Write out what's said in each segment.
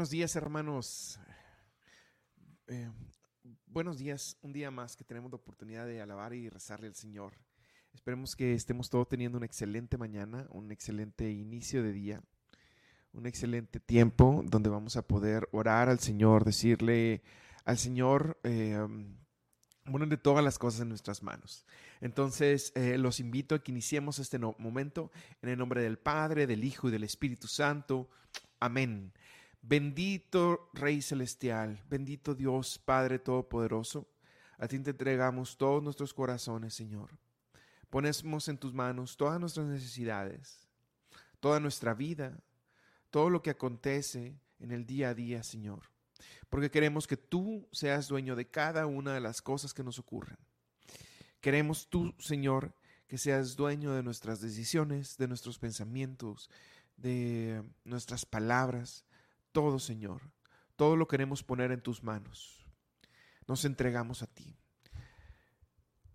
Buenos días, hermanos. Eh, buenos días, un día más que tenemos la oportunidad de alabar y rezarle al Señor. Esperemos que estemos todos teniendo una excelente mañana, un excelente inicio de día, un excelente tiempo donde vamos a poder orar al Señor, decirle al Señor, eh, bueno, de todas las cosas en nuestras manos. Entonces, eh, los invito a que iniciemos este momento en el nombre del Padre, del Hijo y del Espíritu Santo. Amén. Bendito Rey Celestial, bendito Dios Padre Todopoderoso, a ti te entregamos todos nuestros corazones, Señor. Ponemos en tus manos todas nuestras necesidades, toda nuestra vida, todo lo que acontece en el día a día, Señor. Porque queremos que tú seas dueño de cada una de las cosas que nos ocurren. Queremos tú, Señor, que seas dueño de nuestras decisiones, de nuestros pensamientos, de nuestras palabras, todo, Señor, todo lo queremos poner en tus manos. Nos entregamos a ti.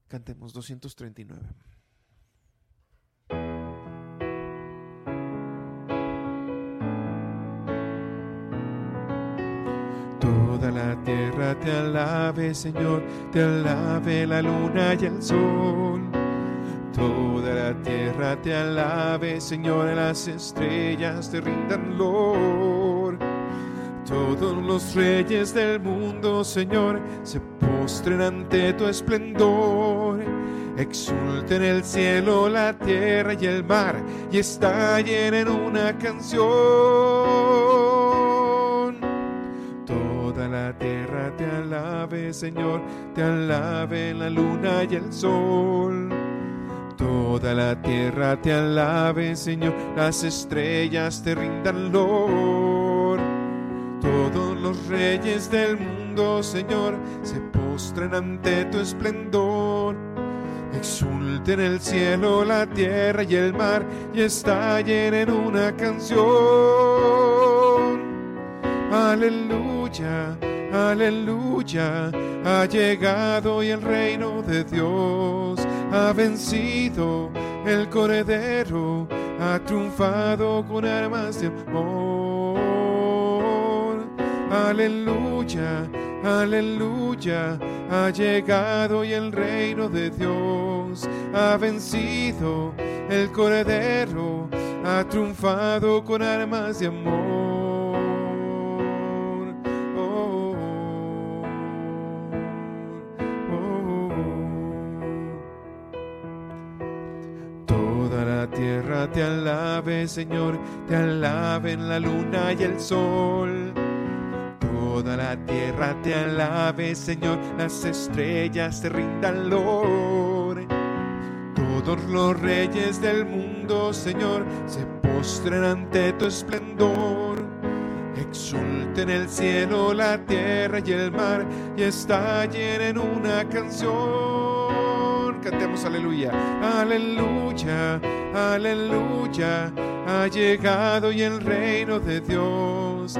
Cantemos 239. Toda la tierra te alabe, Señor, te alabe la luna y el sol. Toda la tierra te alabe, Señor, las estrellas te rindan lor. Todos los reyes del mundo, Señor, se postren ante tu esplendor. Exulten el cielo, la tierra y el mar, y estallen en una canción. Toda la tierra te alabe, Señor, te alabe la luna y el sol. Toda la tierra te alabe, Señor, las estrellas te rindan lor. Todos los reyes del mundo, Señor, se postren ante tu esplendor. Exulten el cielo, la tierra y el mar y estallen en una canción. Aleluya, aleluya, ha llegado y el reino de Dios ha vencido el corredero, ha triunfado con armas de amor. Aleluya, aleluya, ha llegado y el reino de Dios ha vencido el corredero, ha triunfado con armas de amor. Oh, oh, oh. Toda la tierra te alabe, Señor, te alaben la luna y el sol. Tierra te alabe, Señor, las estrellas te rindan lor. Todos los reyes del mundo, Señor, se postren ante tu esplendor. Exulten el cielo, la tierra y el mar, y estallen en una canción. Cantemos aleluya, aleluya, aleluya. Ha llegado y el reino de Dios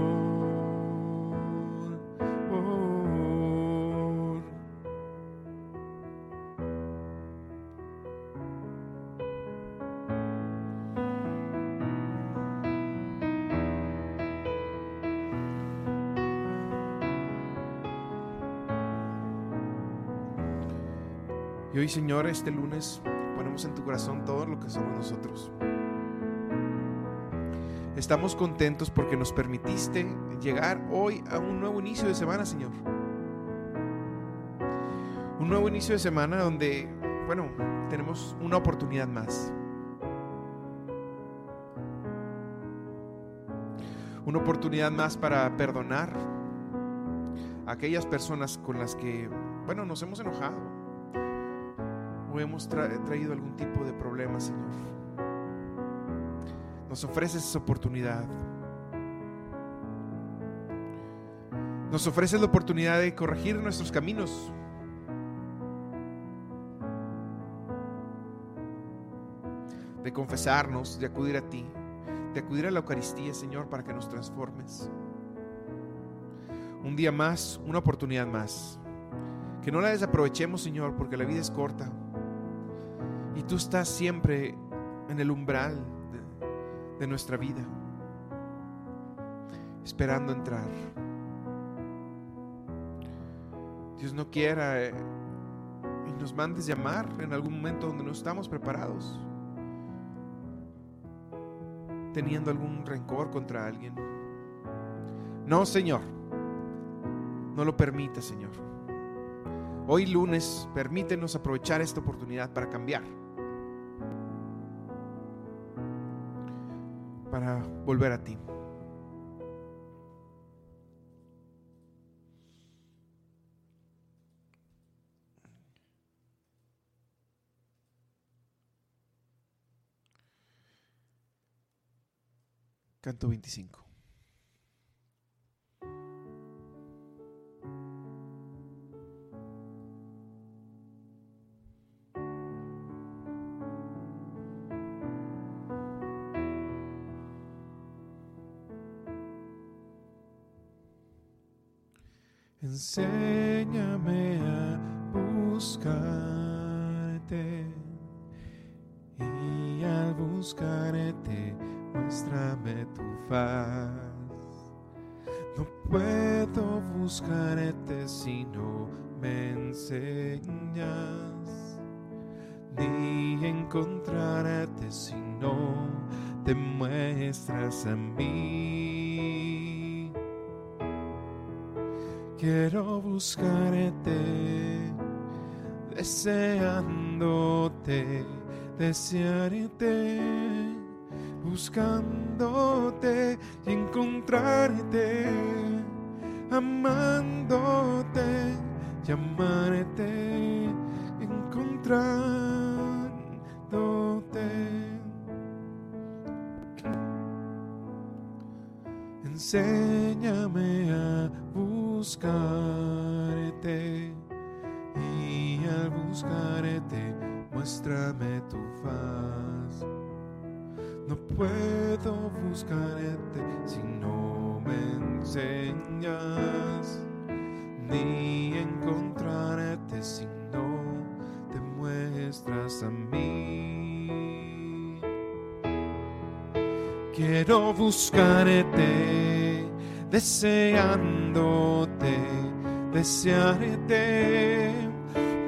hoy, Señor, este lunes ponemos en tu corazón todo lo que somos nosotros. Estamos contentos porque nos permitiste llegar hoy a un nuevo inicio de semana, Señor. Un nuevo inicio de semana donde, bueno, tenemos una oportunidad más. Una oportunidad más para perdonar a aquellas personas con las que, bueno, nos hemos enojado o hemos traído algún tipo de problema, Señor. Nos ofreces esa oportunidad. Nos ofreces la oportunidad de corregir nuestros caminos. De confesarnos, de acudir a ti, de acudir a la Eucaristía, Señor, para que nos transformes. Un día más, una oportunidad más. Que no la desaprovechemos, Señor, porque la vida es corta. Y tú estás siempre en el umbral de, nuestra vida, esperando entrar. Dios no quiera eh, y nos mandes llamar en algún momento donde no estamos preparados, teniendo algún rencor contra alguien. No, Señor, no lo permita, Señor. Hoy lunes, permítenos aprovechar esta oportunidad para cambiar, para volver a ti. Canto 25. Enséñame a buscarte y al buscarte muéstrame tu faz. No puedo buscarte si no me enseñas, ni encontrarte si no te muestras a mí. Quiero buscarte, deseándote, desearte buscándote y encontrarte, amándote, llamarte, encontrándote. Enséñame a buscarte y al buscarte muéstrame tu faz. No puedo buscarte si no me enseñas, ni encontrarte si no te muestras a mí. Quiero buscarte, deseándote, desearte,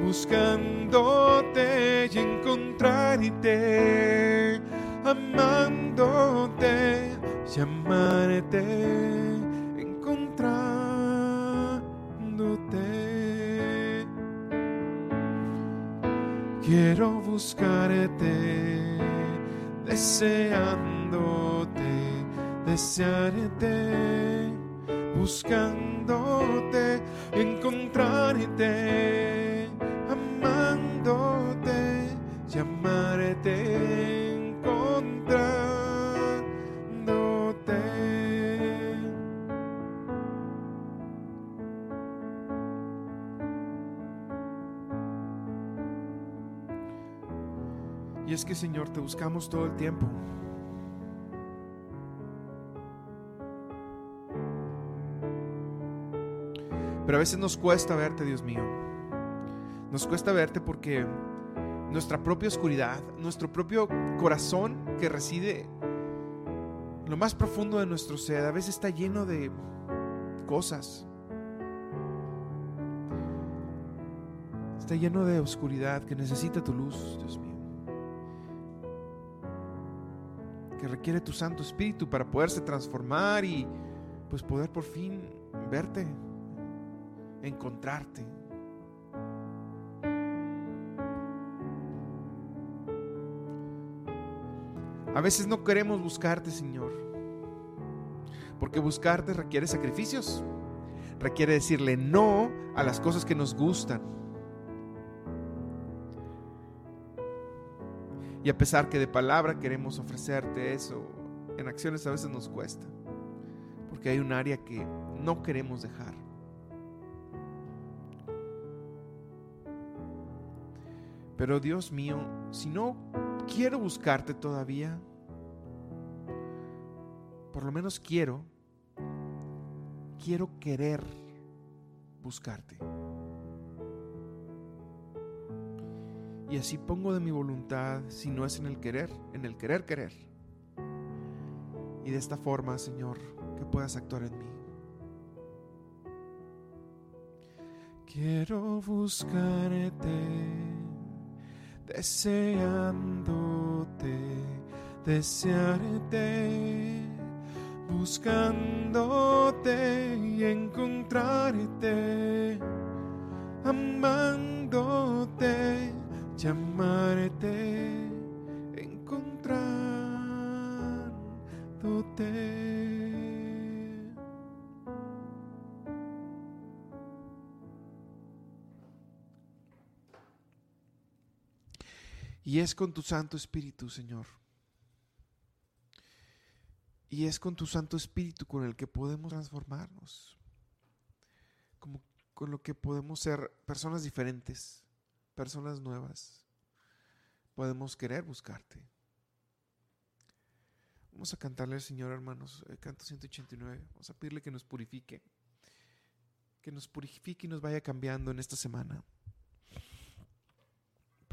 buscándote y encontrarte amándote, llamarte, encontrándote. Quiero buscarte, deseándote, desearte, buscándote, encontrarte, amándote, llamarte Y es que, Señor, te buscamos todo el tiempo. Pero a veces nos cuesta verte, Dios mío. Nos cuesta verte porque nuestra propia oscuridad, nuestro propio corazón que reside lo más profundo de nuestro ser, a veces está lleno de cosas. Está lleno de oscuridad que necesita tu luz, Dios mío. que requiere tu Santo Espíritu para poderse transformar y pues poder por fin verte, encontrarte. A veces no queremos buscarte, Señor, porque buscarte requiere sacrificios, requiere decirle no a las cosas que nos gustan Y a pesar que de palabra queremos ofrecerte eso, en acciones a veces nos cuesta. Porque hay un área que no queremos dejar. Pero Dios mío, si no quiero buscarte todavía. Por lo menos quiero, quiero querer buscarte. Y así pongo de mi voluntad, si no es en el querer, en el querer querer. Y de esta forma, Señor, que puedas actuar en mí. Quiero buscarte, deseándote, desearte, buscándote y encontrarte, amándote, llamarte, encontrándote. Y es con tu Santo Espíritu, Señor. Y es con tu Santo Espíritu con el que podemos transformarnos. Como con lo que podemos ser personas diferentes, personas nuevas. Podemos querer buscarte. Vamos a cantarle al Señor, hermanos, el canto 189. Vamos a pedirle que nos purifique. Que nos purifique y nos vaya cambiando en esta semana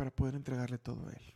para poder entregarle todo a Él.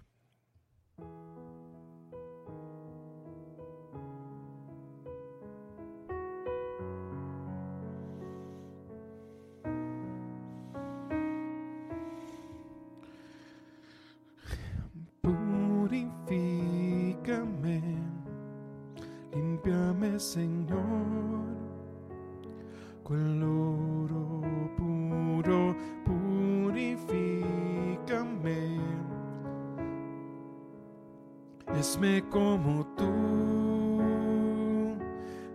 Hazme como tú,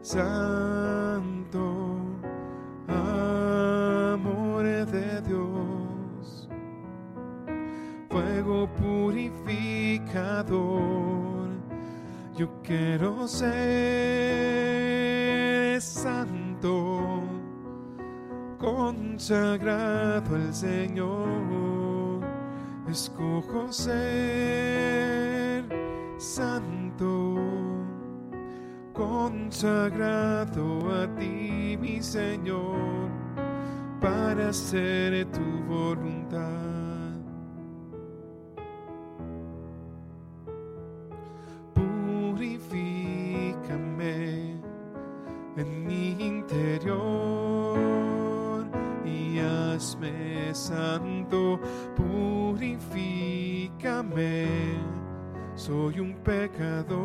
Santo, amor de Dios, fuego purificador. Yo quiero ser santo, consagrado al Señor. Escojo ser santo, consagrado a ti, mi Señor, para hacer tu voluntad. Purifícame en mi interior y hazme santo, purifícame, soy un pecador,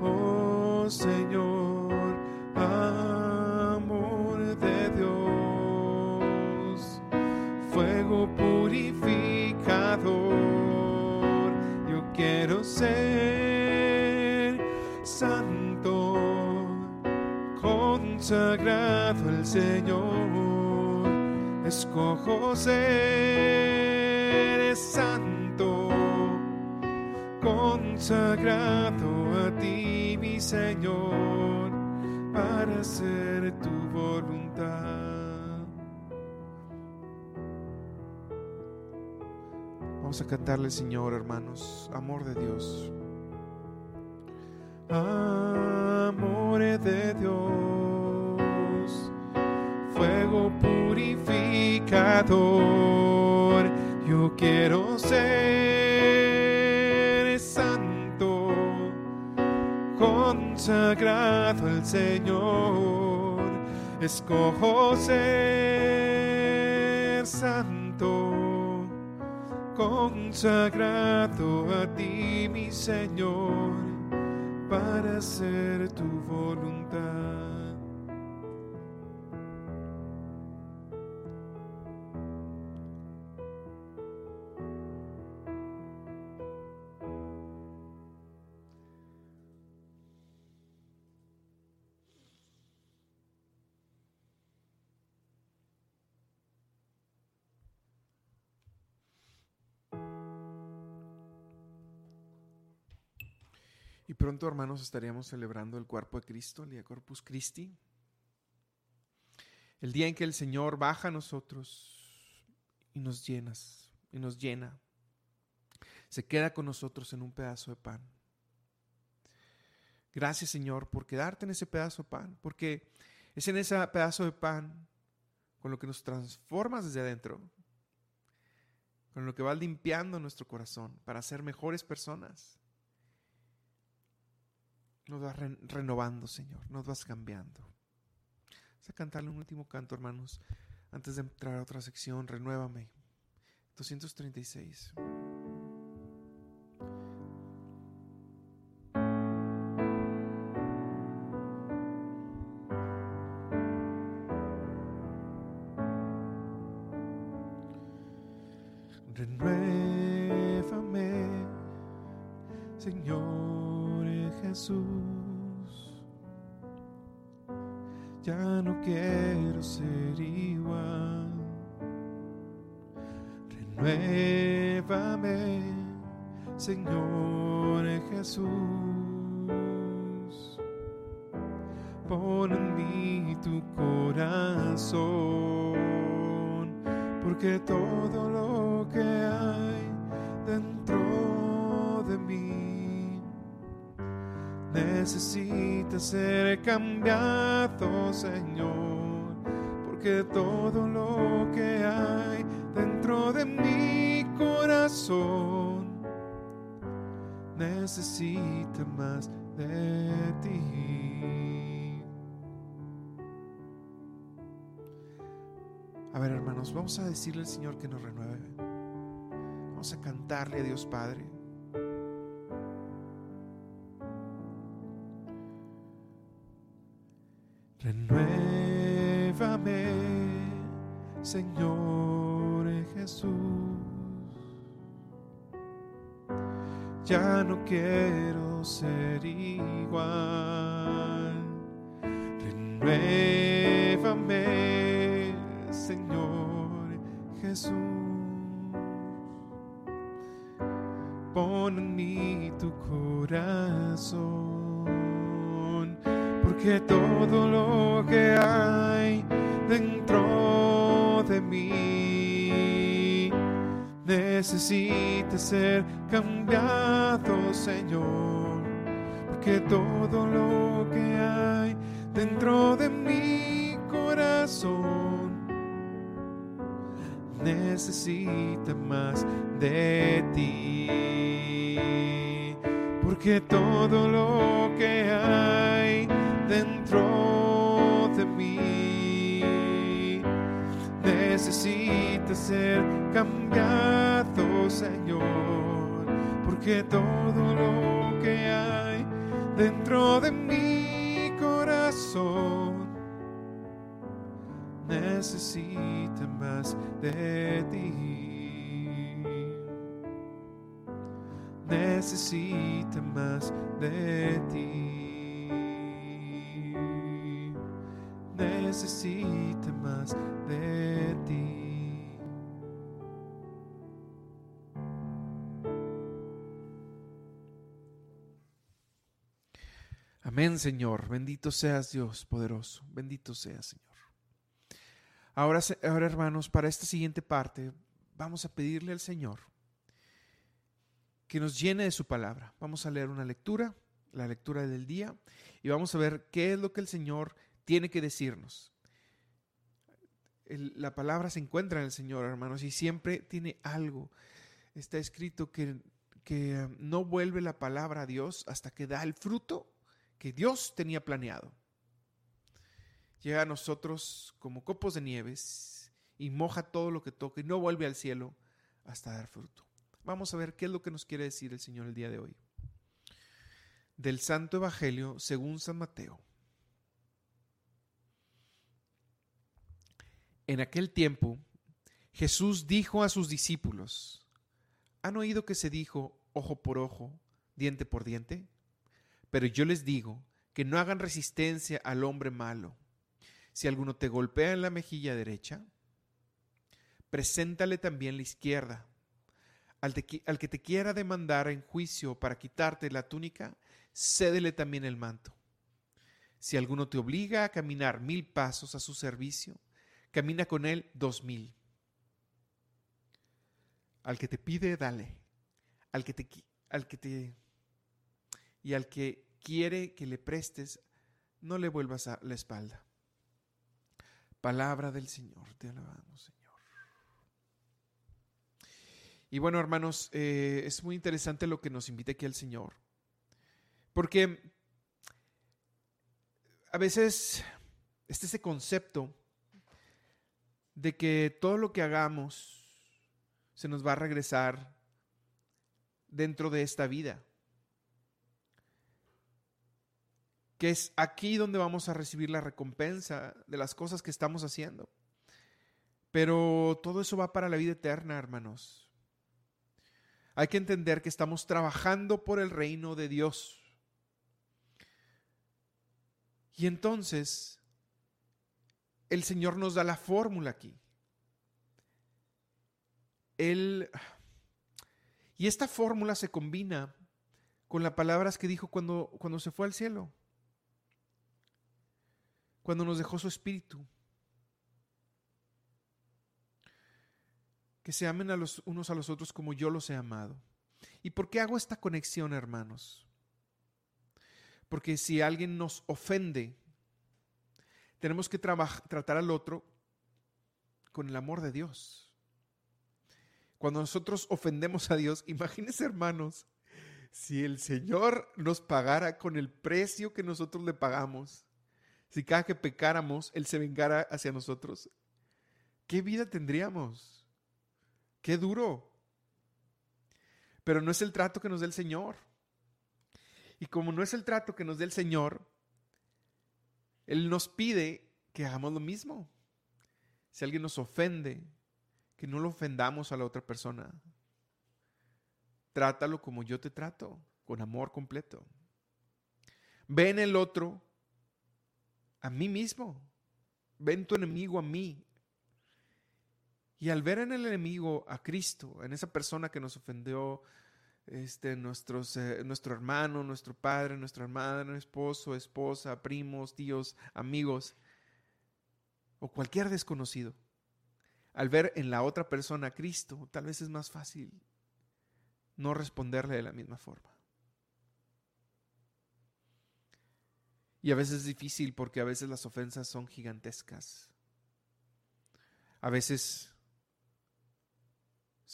oh Señor, amor de Dios, fuego purificador, yo quiero ser santo, consagrado al Señor, escojo ser santo, consagrado a ti, mi Señor, para hacer tu voluntad. Vamos a cantarle, Señor, hermanos, amor de Dios. Amor de Dios, fuego purificador. Yo quiero ser consagrado al Señor. Escojo ser santo, consagrado a ti, mi Señor, para hacer tu voluntad. Pronto, hermanos, estaríamos celebrando el cuerpo de Cristo, el día Corpus Christi. El día en que el Señor baja a nosotros y nos llenas, y nos llena. se queda con nosotros en un pedazo de pan. Gracias Señor por quedarte en ese pedazo de pan, porque es en ese pedazo de pan con lo que nos transformas desde adentro, con lo que vas limpiando nuestro corazón para ser mejores personas. Nos vas renovando, Señor, nos vas cambiando. Vamos a cantarle un último canto, hermanos, antes de entrar a otra sección. Renuévame. 236. Señor Jesús. Pon en mí tu corazón, porque todo lo que hay necesita ser cambiado, Señor, porque todo lo que hay dentro de mi corazón necesita más de ti. A ver, hermanos, vamos a decirle al Señor que nos renueve. Vamos a cantarle a Dios Padre. Renuévame, Señor Jesús. ya no quiero ser igual. Renuévame, Señor Jesús. Pon en mí tu corazón, porque todo lo que hay dentro de mí necesita ser cambiado, Señor, porque todo lo que hay dentro de mi corazón necesita más de ti, porque todo lo que hay dentro de mí necesita ser cambiado, Señor que todo lo que hay dentro de mi corazón necesita más de ti. Necesita más de ti. Necesita más de ti. Amén, Señor. Bendito seas Dios poderoso. Bendito seas, Señor. Ahora, ahora, hermanos, para esta siguiente parte, vamos a pedirle al Señor que nos llene de su palabra. Vamos a leer una lectura, la lectura del día, y vamos a ver qué es lo que el Señor tiene que decirnos. la palabra se encuentra en el Señor, hermanos, y siempre tiene algo. Está escrito que, que um, no vuelve la palabra a Dios hasta que da el fruto que Dios tenía planeado. Llega a nosotros como copos de nieves y moja todo lo que toca y no vuelve al cielo hasta dar fruto. Vamos a ver qué es lo que nos quiere decir el Señor el día de hoy. Del Santo Evangelio según San Mateo. En aquel tiempo, Jesús dijo a sus discípulos, ¿han oído que se dijo ojo por ojo, diente por diente? Pero yo les digo que no hagan resistencia al hombre malo. Si alguno te golpea en la mejilla derecha, preséntale también la izquierda. Al, que te quiera demandar en juicio para quitarte la túnica, cédele también el manto. Si alguno te obliga a caminar mil pasos a su servicio, camina con él dos mil. Al que te pide, dale. al que te, al que te y al que quiere que le prestes, no le vuelvas a la espalda. Palabra del Señor, te alabamos, Señor. Y bueno, hermanos, eh, es muy interesante lo que nos invita aquí el Señor. Porque a veces este ese concepto de que todo lo que hagamos se nos va a regresar dentro de esta vida. Que es aquí donde vamos a recibir la recompensa de las cosas que estamos haciendo. Pero todo eso va para la vida eterna, hermanos. Hay que entender que estamos trabajando por el reino de Dios. Y entonces, el Señor nos da la fórmula aquí. Él, y esta fórmula se combina con las palabras que dijo cuando, cuando se fue al cielo, cuando nos dejó su espíritu. Que se amen a los unos a los otros como yo los he amado. ¿Y por qué hago esta conexión, hermanos? Porque si alguien nos ofende, tenemos que tratar al otro con el amor de Dios. Cuando nosotros ofendemos a Dios, imagínense hermanos, si el Señor nos pagara con el precio que nosotros le pagamos, si cada que pecáramos, Él se vengara hacia nosotros, ¿qué vida tendríamos? Qué duro. Pero no es el trato que nos dé el Señor. Y como no es el trato que nos dé el Señor, Él nos pide que hagamos lo mismo. Si alguien nos ofende, que no lo ofendamos a la otra persona. Trátalo como yo te trato, con amor completo. Ve en el otro a mí mismo. Ven tu enemigo a mí. Y al ver en el enemigo a Cristo, en esa persona que nos ofendió, este, nuestros, eh, nuestro hermano, nuestro padre, nuestra hermana, esposo, esposa, primos, tíos, amigos, o cualquier desconocido, al ver en la otra persona a Cristo, tal vez es más fácil no responderle de la misma forma. Y a veces es difícil porque a veces las ofensas son gigantescas. A veces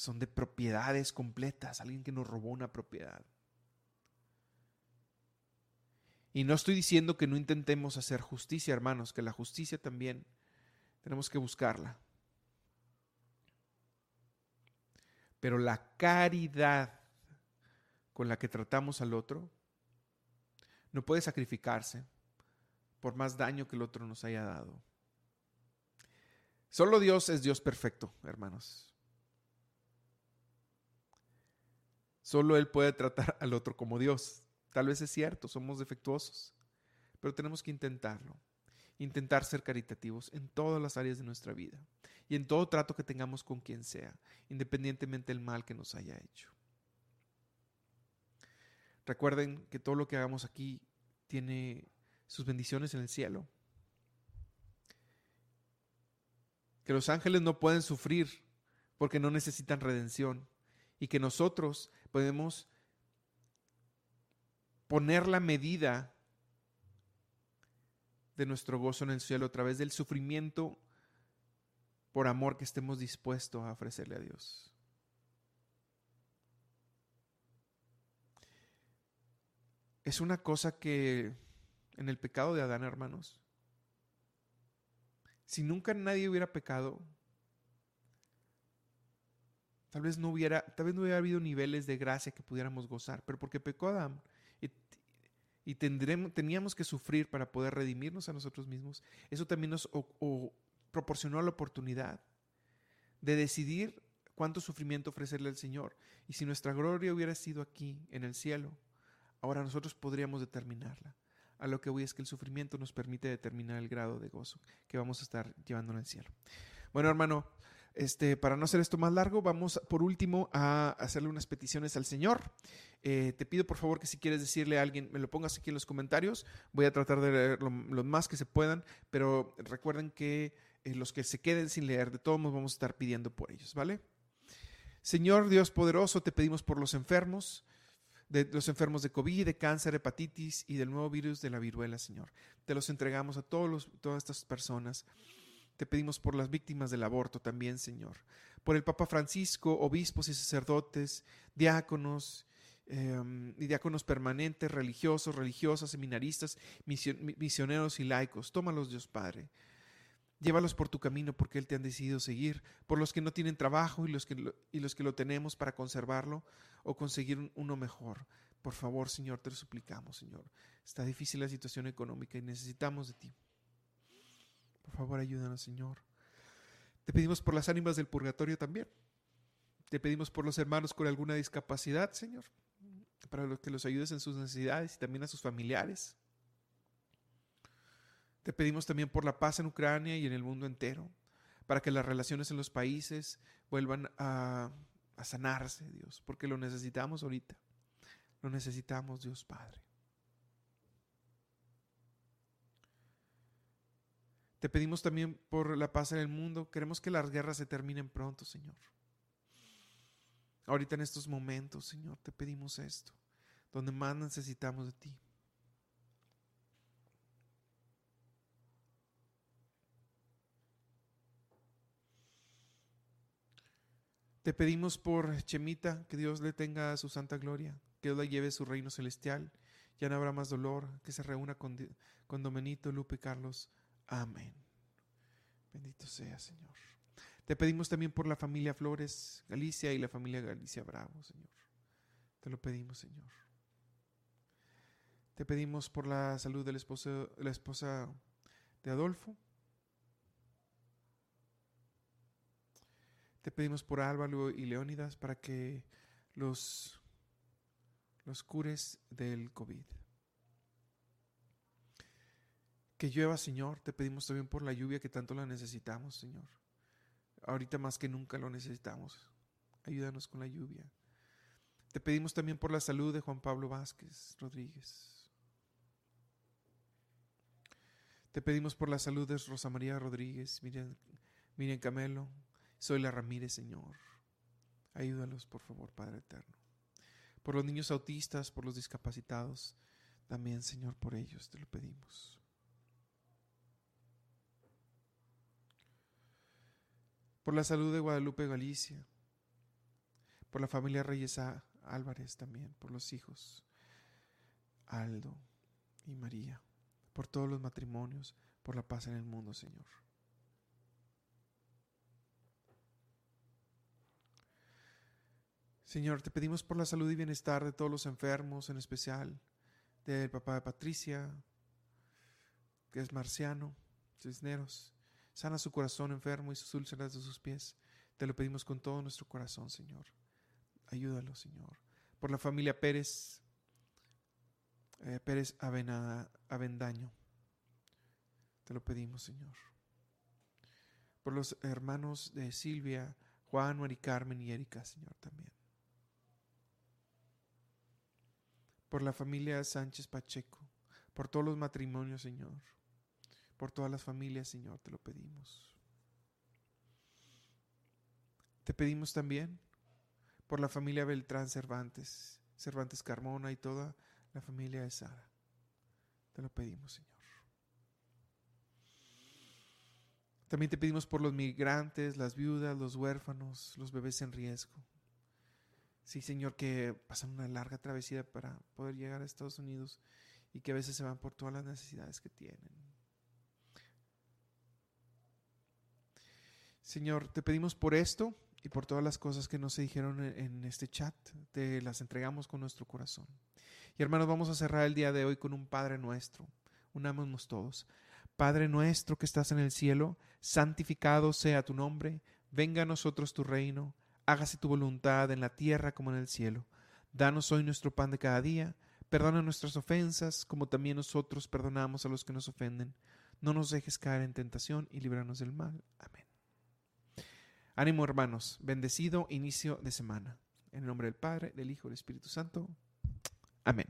son de propiedades completas, alguien que nos robó una propiedad. Y no estoy diciendo que no intentemos hacer justicia, hermanos, que la justicia también tenemos que buscarla. Pero la caridad con la que tratamos al otro no puede sacrificarse por más daño que el otro nos haya dado. Solo Dios es Dios perfecto, hermanos. Solo Él puede tratar al otro como Dios. Tal vez es cierto, somos defectuosos, pero tenemos que intentarlo. Intentar ser caritativos en todas las áreas de nuestra vida y en todo trato que tengamos con quien sea, independientemente del mal que nos haya hecho. Recuerden que todo lo que hagamos aquí tiene sus bendiciones en el cielo. Que los ángeles no pueden sufrir porque no necesitan redención y que nosotros podemos poner la medida de nuestro gozo en el cielo a través del sufrimiento por amor que estemos dispuestos a ofrecerle a Dios. Es una cosa que en el pecado de Adán, hermanos, si nunca nadie hubiera pecado, Tal vez no hubiera, tal vez no hubiera habido niveles de gracia que pudiéramos gozar, pero porque pecó Adán y, tendremos, teníamos que sufrir para poder redimirnos a nosotros mismos, eso también nos proporcionó la oportunidad de decidir cuánto sufrimiento ofrecerle al Señor. Y si nuestra gloria hubiera sido aquí, en el cielo, ahora nosotros podríamos determinarla. A lo que voy es que el sufrimiento nos permite determinar el grado de gozo que vamos a estar llevando en el cielo. Bueno, hermano, este, para no hacer esto más largo, vamos por último a hacerle unas peticiones al Señor. Eh, te pido por favor que si quieres decirle a alguien, me lo pongas aquí en los comentarios. Voy a tratar de leer lo, más que se puedan, pero recuerden que eh, los que se queden sin leer, de todos modos vamos a estar pidiendo por ellos, ¿vale? Señor Dios poderoso, te pedimos por los enfermos, de los enfermos de COVID, de cáncer, hepatitis y del nuevo virus de la viruela, Señor. Te los entregamos a todos los, todas estas personas. Te pedimos por las víctimas del aborto también, Señor. Por el Papa Francisco, obispos y sacerdotes, diáconos em, y diáconos permanentes, religiosos, religiosas, seminaristas, misioneros y laicos. Tómalos, Dios Padre. Llévalos por tu camino porque Él te han decidido seguir, por los que no tienen trabajo y los que lo, y los que lo tenemos para conservarlo o conseguir uno mejor. Por favor, Señor, te lo suplicamos, Señor. Está difícil la situación económica y necesitamos de ti. Por favor, ayúdanos, Señor. Te pedimos por las ánimas del purgatorio también. Te pedimos por los hermanos con alguna discapacidad, Señor, para que los ayudes en sus necesidades y también a sus familiares. Te pedimos también por la paz en Ucrania y en el mundo entero, para que las relaciones en los países vuelvan a, sanarse, Dios, porque lo necesitamos ahorita. Lo necesitamos, Dios Padre. Te pedimos también por la paz en el mundo. Queremos que las guerras se terminen pronto, Señor. Ahorita en estos momentos, Señor, te pedimos esto, donde más necesitamos de ti. Te pedimos por Chemita, que Dios le tenga su santa gloria, que Dios la lleve a su reino celestial. Ya no habrá más dolor, que se reúna con, con Domenito, Lupe y Carlos. Amén. Bendito sea, Señor. Te pedimos también por la familia Flores Galicia y la familia Galicia Bravo, Señor. Te lo pedimos, Señor. Te pedimos por la salud de la esposa, la esposa de Adolfo, Te pedimos por Álvaro y Leónidas para que los, los cures del COVID. Que llueva, Señor. Te pedimos también por la lluvia que tanto la necesitamos, Señor. Ahorita más que nunca lo necesitamos. Ayúdanos con la lluvia. Te pedimos también por la salud de Juan Pablo Vázquez Rodríguez. Te pedimos por la salud de Rosa María Rodríguez, Miriam, Camelo, soy la Ramírez, Señor. Ayúdalos, por favor, Padre Eterno. Por los niños autistas, por los discapacitados, también, Señor, por ellos te lo pedimos. Por la salud de Guadalupe Galicia, por la familia Reyes Álvarez también, por los hijos Aldo y María, por todos los matrimonios, por la paz en el mundo, Señor. Señor, te pedimos por la salud y bienestar de todos los enfermos, en especial del papá de Patricia, que es marciano, Cisneros. Sana su corazón enfermo y sus úlceras de sus pies. Te lo pedimos con todo nuestro corazón, Señor. Ayúdalo, Señor. Por la familia Pérez, eh, Pérez Avendaño. Te lo pedimos, Señor. Por los hermanos de Silvia, Juan, Mari Carmen y Erika, Señor, también. por la familia Sánchez Pacheco, por todos los matrimonios, Señor, por todas las familias, Señor, te lo pedimos. Te pedimos también por la familia Beltrán Cervantes, Cervantes Carmona y toda la familia de Sara. Te lo pedimos, Señor. También te pedimos por los migrantes, las viudas, los huérfanos, los bebés en riesgo. Sí, Señor, que pasan una larga travesía para poder llegar a Estados Unidos y que a veces se van por todas las necesidades que tienen. Señor, te pedimos por esto y por todas las cosas que nos se dijeron en, este chat. Te las entregamos con nuestro corazón. Y hermanos, vamos a cerrar el día de hoy con un Padre nuestro. Unámonos todos. Padre nuestro que estás en el cielo, santificado sea tu nombre, venga a nosotros tu reino hágase tu voluntad en la tierra como en el cielo. Danos hoy nuestro pan de cada día, perdona nuestras ofensas, como también nosotros perdonamos a los que nos ofenden. No nos dejes caer en tentación y líbranos del mal. Amén. Ánimo hermanos, bendecido inicio de semana. En el nombre del Padre, del Hijo y del Espíritu Santo. Amén.